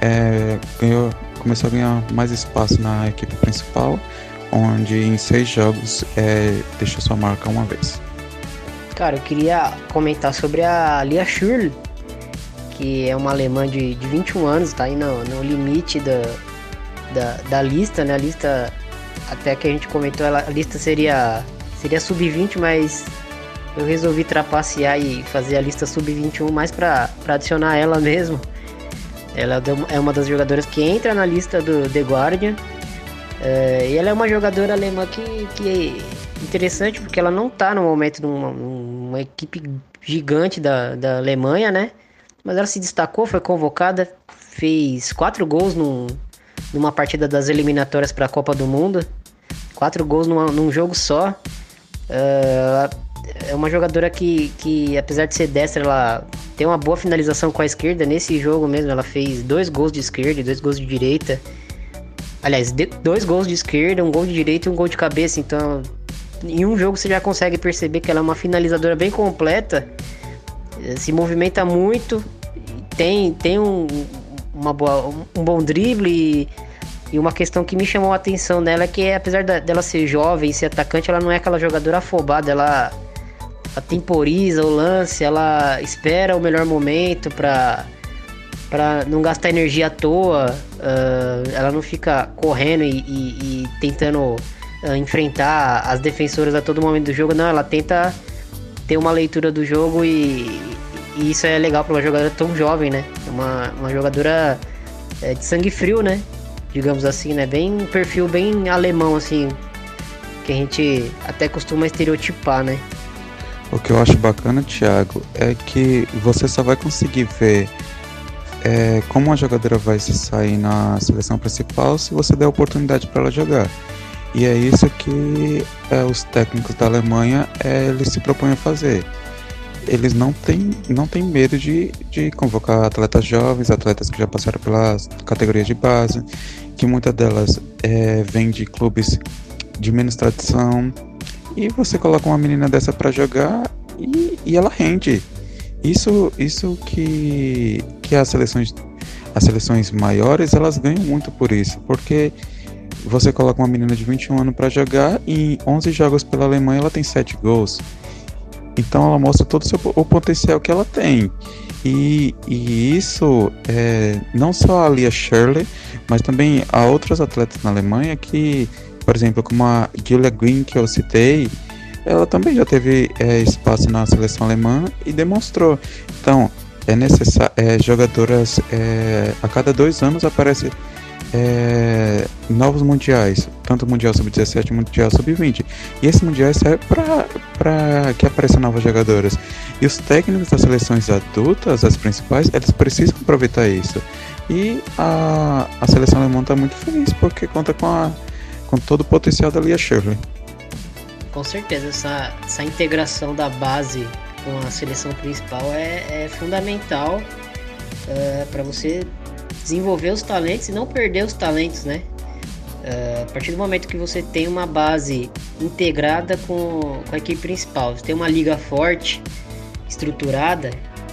é, ganhou, começou a ganhar mais espaço na equipe principal, onde em seis jogos é, deixou sua marca uma vez. Cara, eu queria comentar sobre a Lia Schürrle, que é uma alemã de, de 21 anos, tá aí no, no limite da, da, da, lista, né? A lista, até que a gente comentou, ela, a lista seria, seria sub-20, mas eu resolvi trapacear e fazer a lista sub-21 mais para adicionar ela mesmo. Ela é uma das jogadoras que entra na lista do The Guardian. É, e ela é uma jogadora alemã que, que é interessante porque ela não está no momento numa, numa equipe gigante da, da Alemanha, né? Mas ela se destacou, foi convocada, fez quatro gols num, numa partida das eliminatórias para a Copa do Mundo. Quatro gols numa, num jogo só. Uh, é uma jogadora que, que, apesar de ser destra, ela tem uma boa finalização com a esquerda. Nesse jogo mesmo, ela fez dois gols de esquerda e dois gols de direita. Aliás, dois gols de esquerda, um gol de direita e um gol de cabeça. Então, em um jogo você já consegue perceber que ela é uma finalizadora bem completa. Eh, se movimenta muito, tem, tem um, uma boa, um bom drible e, e, uma questão que me chamou a atenção dela é que apesar dela ser jovem e ser atacante, ela não é aquela jogadora afobada, ela ela temporiza o lance, ela espera o melhor momento para para não gastar energia à toa, uh, ela não fica correndo e, e, e tentando uh, enfrentar as defensoras a todo momento do jogo, não, ela tenta ter uma leitura do jogo e, e isso é legal para uma jogadora tão jovem, né? Uma, uma jogadora é, de sangue frio, né? Digamos assim, né? Bem um perfil bem alemão, assim, que a gente até costuma estereotipar, né? O que eu acho bacana, Thiago, é que você só vai conseguir ver é, como a jogadora vai se sair na seleção principal se você der oportunidade para ela jogar. E é isso que é, os técnicos da Alemanha é, eles se propõem a fazer. Eles não têm, não têm medo de, de convocar atletas jovens, atletas que já passaram pelas categorias de base, que muitas delas é, vêm de clubes de menos tradição, e você coloca uma menina dessa para jogar e, e ela rende. Isso, isso que, que as seleções as seleções maiores elas ganham muito por isso, porque você coloca uma menina de 21 anos para jogar e em 11 jogos pela Alemanha ela tem 7 gols. Então ela mostra todo o, seu, o potencial que ela tem. E, e isso é, não só a Lia Shirley, mas também há outros atletas na Alemanha que, por exemplo, como a Julia Green que eu citei, ela também já teve é, espaço na seleção alemã e demonstrou. Então, é necessário, é, jogadoras é, a cada dois anos aparece é, novos mundiais, tanto Mundial Sub-17 e o Mundial Sub-20. E esse Mundial serve para que apareçam novas jogadoras. E os técnicos das seleções adultas, as principais, eles precisam aproveitar isso. E a, a seleção alemã está muito feliz porque conta com, a, com todo o potencial da Lia Shirley. Com certeza, essa, essa integração da base com a seleção principal é, é fundamental é, para você desenvolver os talentos e não perder os talentos, né? Uh, a partir do momento que você tem uma base integrada com, com a equipe principal, você tem uma liga forte, estruturada,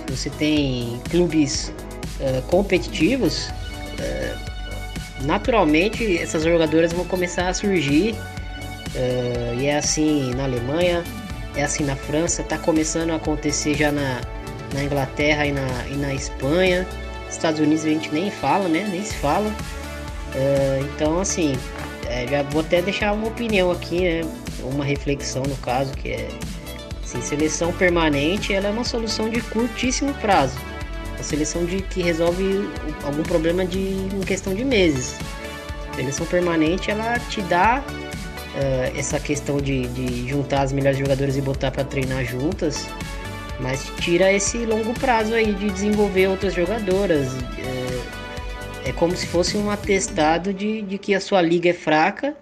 você tem clubes uh, competitivos, uh, naturalmente essas jogadoras vão começar a surgir. e é assim na Alemanha, é assim na França, está começando a acontecer já na, na Inglaterra e na, e na Espanha. Estados Unidos a gente nem fala, né? Nem se fala. Uh, então, assim, é, já vou até deixar uma opinião aqui, né? Uma reflexão no caso, que é assim, seleção permanente ela é uma solução de curtíssimo prazo. A seleção de que resolve algum problema de em questão de meses. Seleção permanente ela te dá uh, essa questão de, de juntar as melhores jogadoras e botar para treinar juntas mas tira esse longo prazo aí de desenvolver outras jogadoras. É, é como se fosse um atestado de, de que a sua liga é fraca,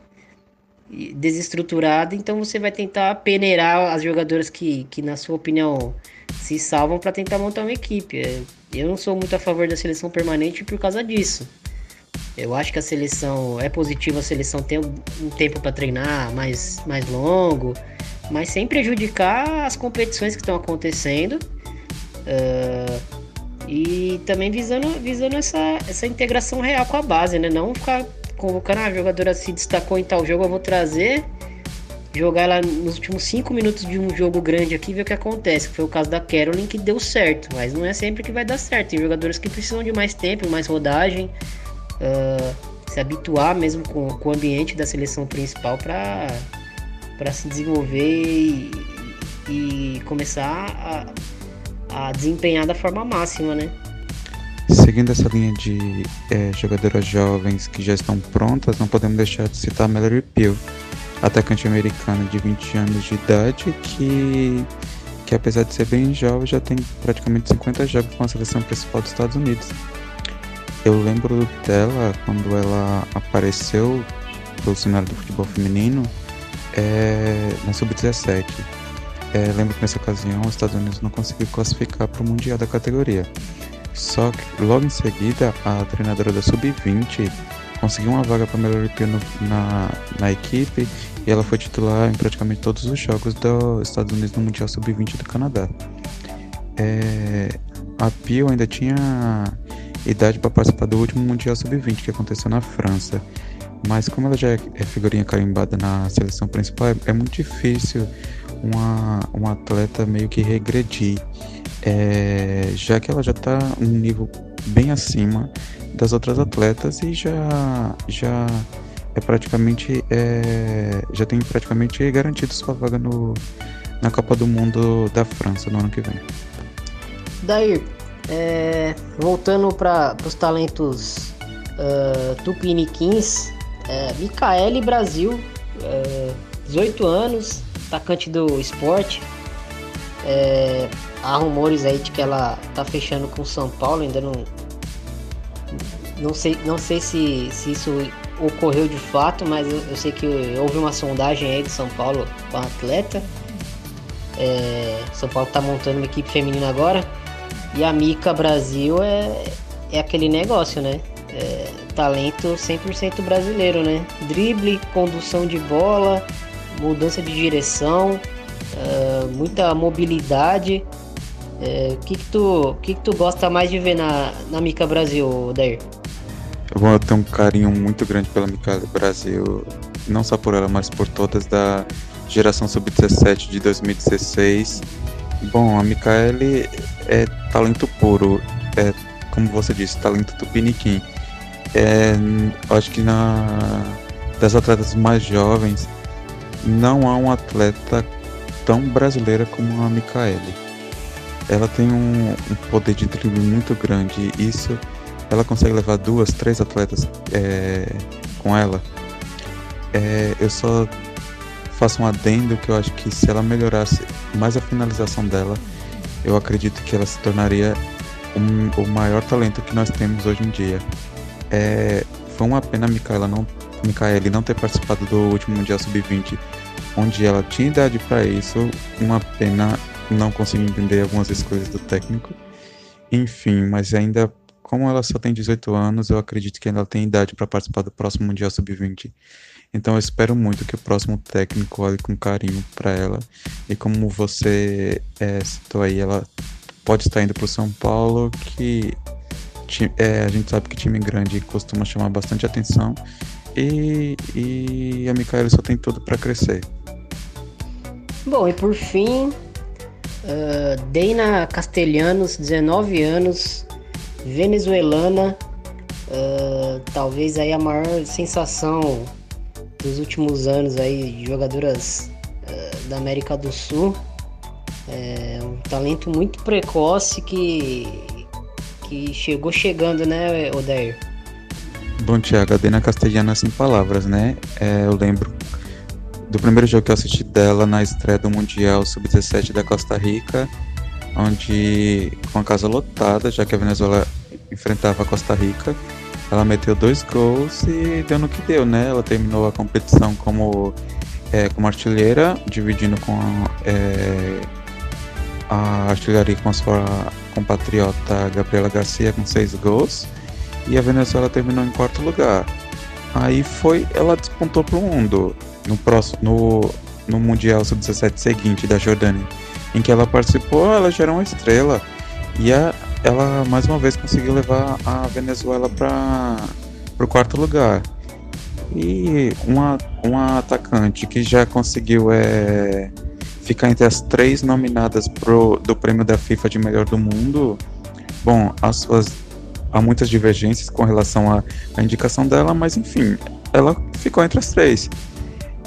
desestruturada, então você vai tentar peneirar as jogadoras que, que na sua opinião, se salvam para tentar montar uma equipe. É, eu não sou muito a favor da seleção permanente por causa disso. Eu acho que a seleção é positiva, a seleção tem um tempo para treinar mais, mais longo mas sem prejudicar as competições que estão acontecendo. Uh, e também visando, visando essa, essa integração real com a base, né? Não ficar convocando ah, a jogadora se destacou em tal jogo, eu vou trazer, jogar ela nos últimos 5 minutos de um jogo grande aqui e ver o que acontece. Foi o caso da Carolyn que deu certo, mas não é sempre que vai dar certo. Tem jogadores que precisam de mais tempo, mais rodagem, uh, se habituar mesmo com, com o ambiente da seleção principal para para se desenvolver e, e começar a, a, desempenhar da forma máxima, né? Seguindo essa linha de é, jogadoras jovens que já estão prontas, não podemos deixar de citar Mallory Peel, atacante americana de 20 anos de idade que, que apesar de ser bem jovem já tem praticamente 50 jogos com a seleção principal dos Estados Unidos. Eu lembro dela quando ela apareceu pelo cenário do futebol feminino é, na Sub-17. É, lembro que nessa ocasião os Estados Unidos não conseguiu classificar para o Mundial da categoria. Só que logo em seguida a treinadora da Sub-20 conseguiu uma vaga para melhor na, na equipe e ela foi titular em praticamente todos os jogos dos Estados Unidos no Mundial Sub-20 do Canadá. É, a Pio ainda tinha idade para participar do último Mundial Sub-20 que aconteceu na França mas como ela já é, é figurinha carimbada na seleção principal, é, é muito difícil uma, um atleta meio que regredir, é, já que ela já está um nível bem acima das outras atletas e já, já é praticamente é, já tem praticamente garantido sua vaga no, na Copa do Mundo da França no ano que vem. Daí, é, voltando para os talentos uh, tupiniquins, é, Micaele Brasil, é, 18 anos, atacante do esporte. É, há rumores aí de que ela tá fechando com São Paulo, ainda não. Não sei, não sei se, se isso ocorreu de fato, mas eu, eu sei que houve uma sondagem aí de São Paulo com a atleta. É, São Paulo tá montando uma equipe feminina agora. E a Mica Brasil é, é aquele negócio, né? É, talento 100% brasileiro, né? Drible, condução de bola, mudança de direção, uh, muita mobilidade. O uh, que, que, tu, que, que tu gosta mais de ver na, na Mica Brasil, Dair? Eu tenho um carinho muito grande pela Mica Brasil, não só por ela, mas por todas da, geração sub-17 de 2016. Bom, a Micaele é talento puro, é como você disse, talento tupiniquim. É, acho que na das atletas mais jovens não há um atleta tão brasileira como a Micaele. Ela tem um, um poder de drible muito grande e isso ela consegue levar duas, três atletas é, com ela. É, eu só faço um adendo que eu acho que se ela melhorasse mais a finalização dela, eu acredito que ela se tornaria um, o maior talento que nós temos hoje em dia. É, foi uma pena a Micaela não, Micaele não ter participado do último Mundial Sub-20, onde ela tinha idade para isso. Uma pena não conseguir entender algumas escolhas do técnico. Enfim, mas ainda como ela só tem 18 anos, eu acredito que ela tem idade para participar do próximo Mundial Sub-20. Então eu espero muito que o próximo técnico olhe com carinho para ela. E como você é, citou aí, ela pode estar indo para o São Paulo, que é, a gente sabe que time grande costuma chamar bastante atenção. E, e a Micaela só tem tudo para crescer. Bom, e por fim, uh, Deina Castelhanos, 19 anos, venezuelana, uh, talvez aí a maior sensação dos últimos anos aí, jogadoras uh, da América do Sul. É um talento muito precoce que, que chegou chegando, né, Odair? Bom, Thiago, a Dena Castelhana sem palavras, né? É, eu lembro do primeiro jogo que eu assisti dela na estreia do Mundial Sub-17 da Costa Rica onde com a casa lotada, já que a Venezuela enfrentava a Costa Rica, ela meteu dois gols e deu no que deu, né? Ela terminou a competição como, é, como artilheira, dividindo com é, a artilharia com a sua compatriota Gabriela Garcia com seis gols e a Venezuela terminou em quarto lugar. Aí foi, ela despontou para o mundo no próximo, no, no Mundial Sub-17 seguinte da Jordânia em que ela participou, ela já era uma estrela. E a, ela mais uma vez conseguiu levar a Venezuela para o quarto lugar. E uma, uma atacante que já conseguiu é, ficar entre as três nominadas pro, do prêmio da FIFA de melhor do mundo. Bom, as suas, há muitas divergências com relação à, à indicação dela, mas enfim, ela ficou entre as três.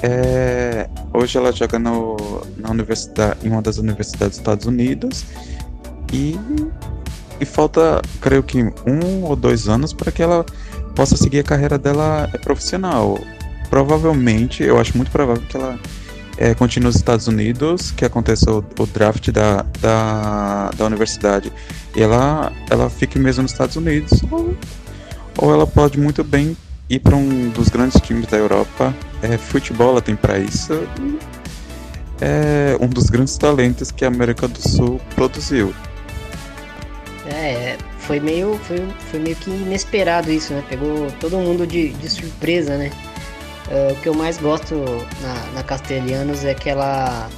É, hoje ela joga no, na universidade, em uma das universidades dos Estados Unidos e, e falta, creio que, um ou dois anos para que ela possa seguir a carreira dela profissional. Provavelmente, eu acho muito provável que ela é, continue nos Estados Unidos, que aconteça o, o draft da, da, da, universidade, e ela, ela fique mesmo nos Estados Unidos, ou, ou ela pode muito bem ir para um dos grandes times da Europa. É, futebol ela tem para isso. É um dos grandes talentos que a América do Sul produziu. É, foi meio, foi, foi meio que inesperado isso, né? Pegou todo mundo de, de surpresa, né? Uh, o que eu mais gosto na, na Castelhanos é que ela,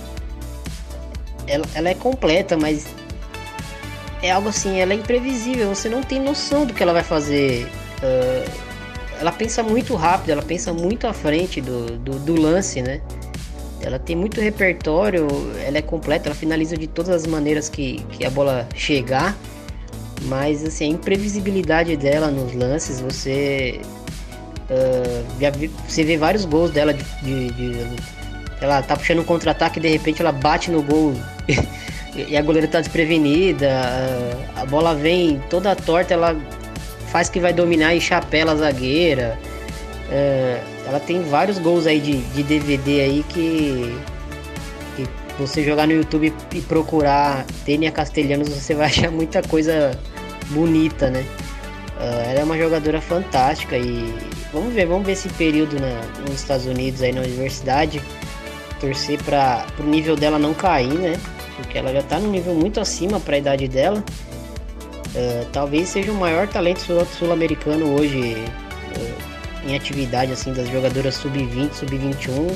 ela, ela é completa, mas é algo assim, ela é imprevisível, você não tem noção do que ela vai fazer. Uh, ela pensa muito rápido, ela pensa muito à frente do, do, do, lance, né? Ela tem muito repertório, ela é completa, ela finaliza de todas as maneiras que, que a bola chegar. Mas assim, a imprevisibilidade dela nos lances, você. Uh, você vê vários gols dela de, de, de ela tá puxando um contra-ataque e de repente ela bate no gol e a goleira tá desprevenida, a bola vem toda torta, ela faz que vai dominar e chapela a zagueira. É, ela tem vários gols aí de, de DVD aí que, que você jogar no YouTube e procurar Tênia Castelhanos, você vai achar muita coisa bonita, né? Ela é uma jogadora fantástica e vamos ver, vamos ver esse período na, nos Estados Unidos aí na universidade, torcer para o nível dela não cair, né? Porque ela já tá num nível muito acima para a idade dela. Uh, talvez seja o maior talento sul-americano hoje uh, em atividade assim das jogadoras sub-20, sub-21.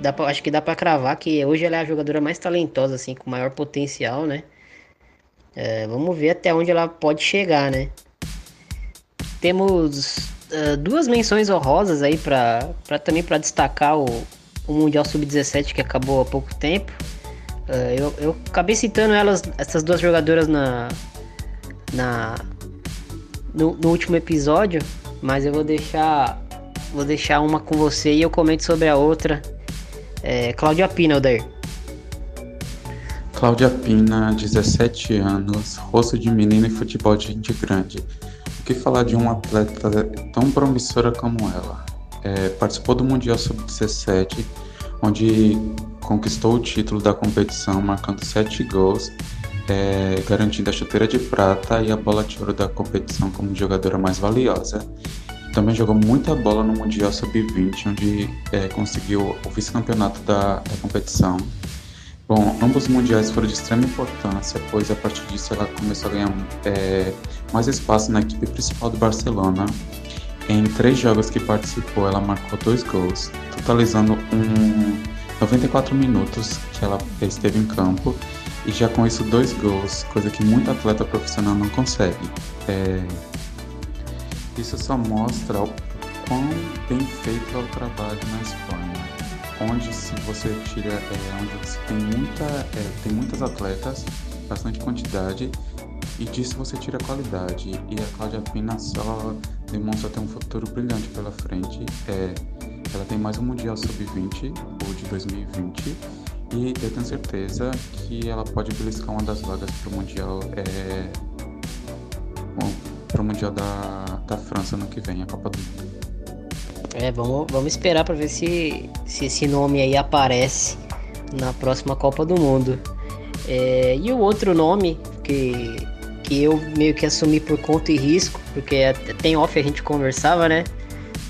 Dá pra, acho que dá para cravar que hoje ela é a jogadora mais talentosa assim, com maior potencial, né? Uh, vamos ver até onde ela pode chegar, né? Temos duas menções honrosas aí para também para destacar o, o Mundial Sub-17 que acabou há pouco tempo. Uh, eu, eu acabei citando elas, essas duas jogadoras na, na no, no, último episódio, mas eu vou deixar vou deixar uma com você e eu comento sobre a outra. É, Cláudia Pina, Odair. Cláudia Pina, 17 anos, rosto de menina e futebol de gente grande. O que falar de uma atleta tão promissora como ela? É, participou do Mundial Sub-17, onde conquistou o título da competição, marcando 7 gols, é, garantindo a chuteira de prata e a bola de ouro da competição como jogadora mais valiosa. Também jogou muita bola no Mundial Sub-20, onde é, conseguiu o vice-campeonato da, da competição Bom, ambos os mundiais foram de extrema importância, pois a partir disso ela começou a ganhar é, mais espaço na equipe principal do Barcelona. Em três jogos que participou, ela marcou dois gols, totalizando um 94 minutos que ela esteve em campo e já com isso dois gols, coisa que muito atleta profissional não consegue. É... Isso só mostra o quão bem feito é o trabalho na Espanha onde se você tira, é, onde você tem muita, é, tem muitas atletas, bastante quantidade, e disso você tira qualidade. E a Cláudia Pina só demonstra ter um futuro brilhante pela frente. É, ela tem mais um Mundial Sub-20, o de 2020, e eu tenho certeza que ela pode beliscar uma das vagas para o Mundial, é, para o Mundial da, da França no que vem, a Copa do Mundo. É, vamos, vamos esperar para ver se, se esse nome aí aparece na próxima Copa do Mundo. É, e o outro nome que eu meio que assumi por conta e risco, porque tem off a gente conversava, né?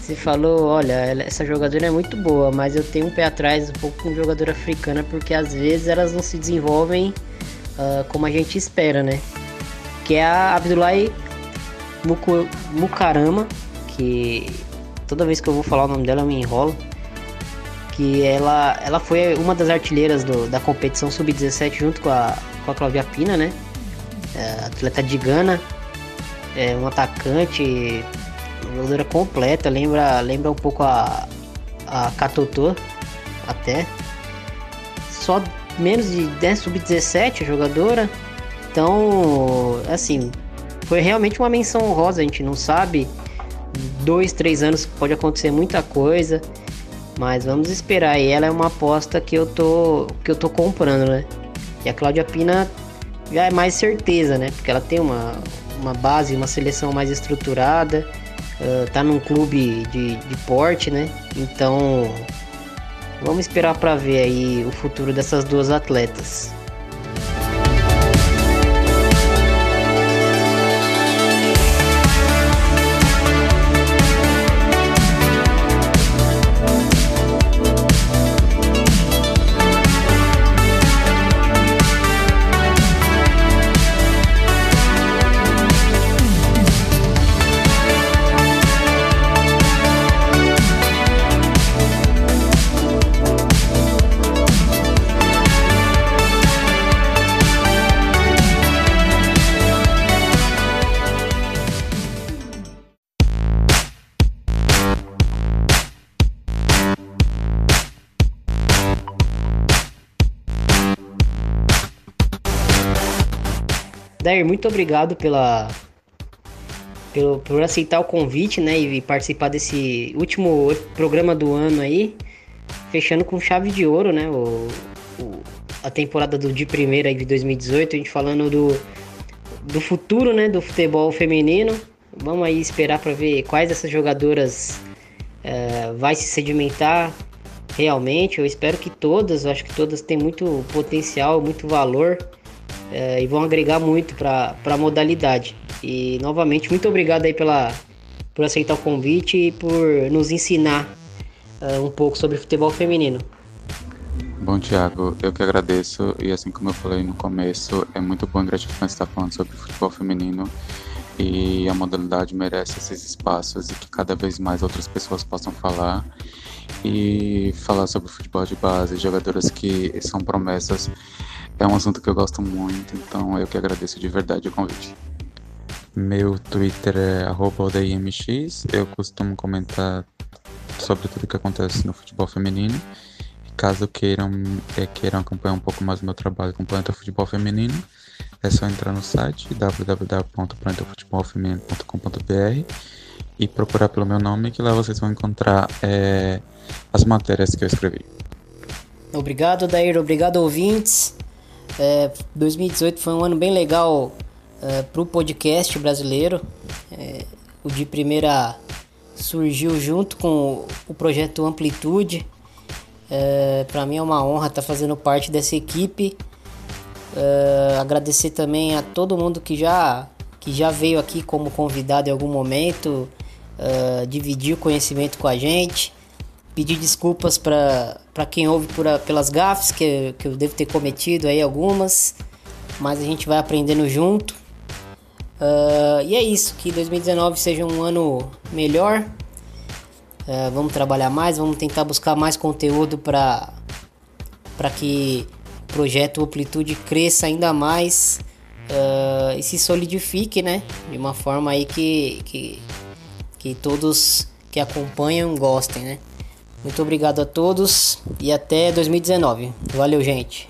Você falou, olha, essa jogadora é muito boa, mas eu tenho um pé atrás um pouco com jogadora africana, porque às vezes elas não se desenvolvem uh, como a gente espera, né? Que é a Abdullahi Mukarama, que toda vez que eu vou falar o nome dela eu me enrolo. Que ela, ela foi uma das artilheiras do, da competição sub-17 junto com a, com a Cláudia Pina, né? É, atleta de Gana, é um atacante, jogadora completa, lembra, lembra um pouco a, a Katotô até. Só menos de 10 sub-17 jogadora. Então, assim, foi realmente uma menção honrosa, a gente não sabe dois, três anos pode acontecer muita coisa. Mas vamos esperar. E ela é uma aposta que eu tô que eu tô comprando, né? E a Cláudia Pina já é mais certeza, né? Porque ela tem uma, uma base, uma seleção mais estruturada, uh, tá num clube de, de porte, né? Então vamos esperar para ver aí o futuro dessas duas atletas. Dair, muito obrigado pela pelo, por aceitar o convite, né, e participar desse último programa do ano aí, fechando com chave de ouro, né, o, o a temporada do de primeira aí de 2018, a gente falando do do futuro, né, do futebol feminino. Vamos aí esperar para ver quais dessas jogadoras uh, vai se sedimentar realmente. Eu espero que todas, eu acho que todas têm muito potencial, muito valor é, e vão agregar muito para a modalidade. E novamente, muito obrigado aí pela, por aceitar o convite e por nos ensinar uh, um pouco sobre futebol feminino. Bom, Thiago, eu que agradeço e assim como eu falei no começo, é muito bom e gratificante estar falando sobre futebol feminino e a modalidade merece esses espaços e que cada vez mais outras pessoas possam falar e falar sobre futebol de base, jogadoras que são promessas é um assunto que eu gosto muito, então eu que agradeço de verdade o convite. Meu Twitter é @odimx. Eu costumo comentar sobre tudo que acontece no futebol feminino caso queiram, é, queiram acompanhar um pouco mais do meu trabalho com Planeta Futebol Feminino, é só entrar no site www.planetafutebolfeminino.com.br e procurar pelo meu nome, que lá vocês vão encontrar é, as matérias que eu escrevi. Obrigado, Dair. Obrigado, ouvintes. É, 2018 foi um ano bem legal é, para o podcast brasileiro. É, o de primeira surgiu junto com o projeto Amplitude. É, para mim é uma honra estar tá fazendo parte dessa equipe. É, agradecer também a todo mundo que já, que já veio aqui como convidado em algum momento, é, dividir o conhecimento com a gente. Pedir desculpas para quem ouve por, pelas gafes que, que eu devo ter cometido aí algumas, mas a gente vai aprendendo junto. Uh, e é isso, que 2019 seja um ano melhor. Uh, vamos trabalhar mais, vamos tentar buscar mais conteúdo para que o projeto Amplitude cresça ainda mais uh, e se solidifique, né? De uma forma aí que, que, que todos que acompanham gostem, né? Muito obrigado a todos e até 2019. Valeu, gente.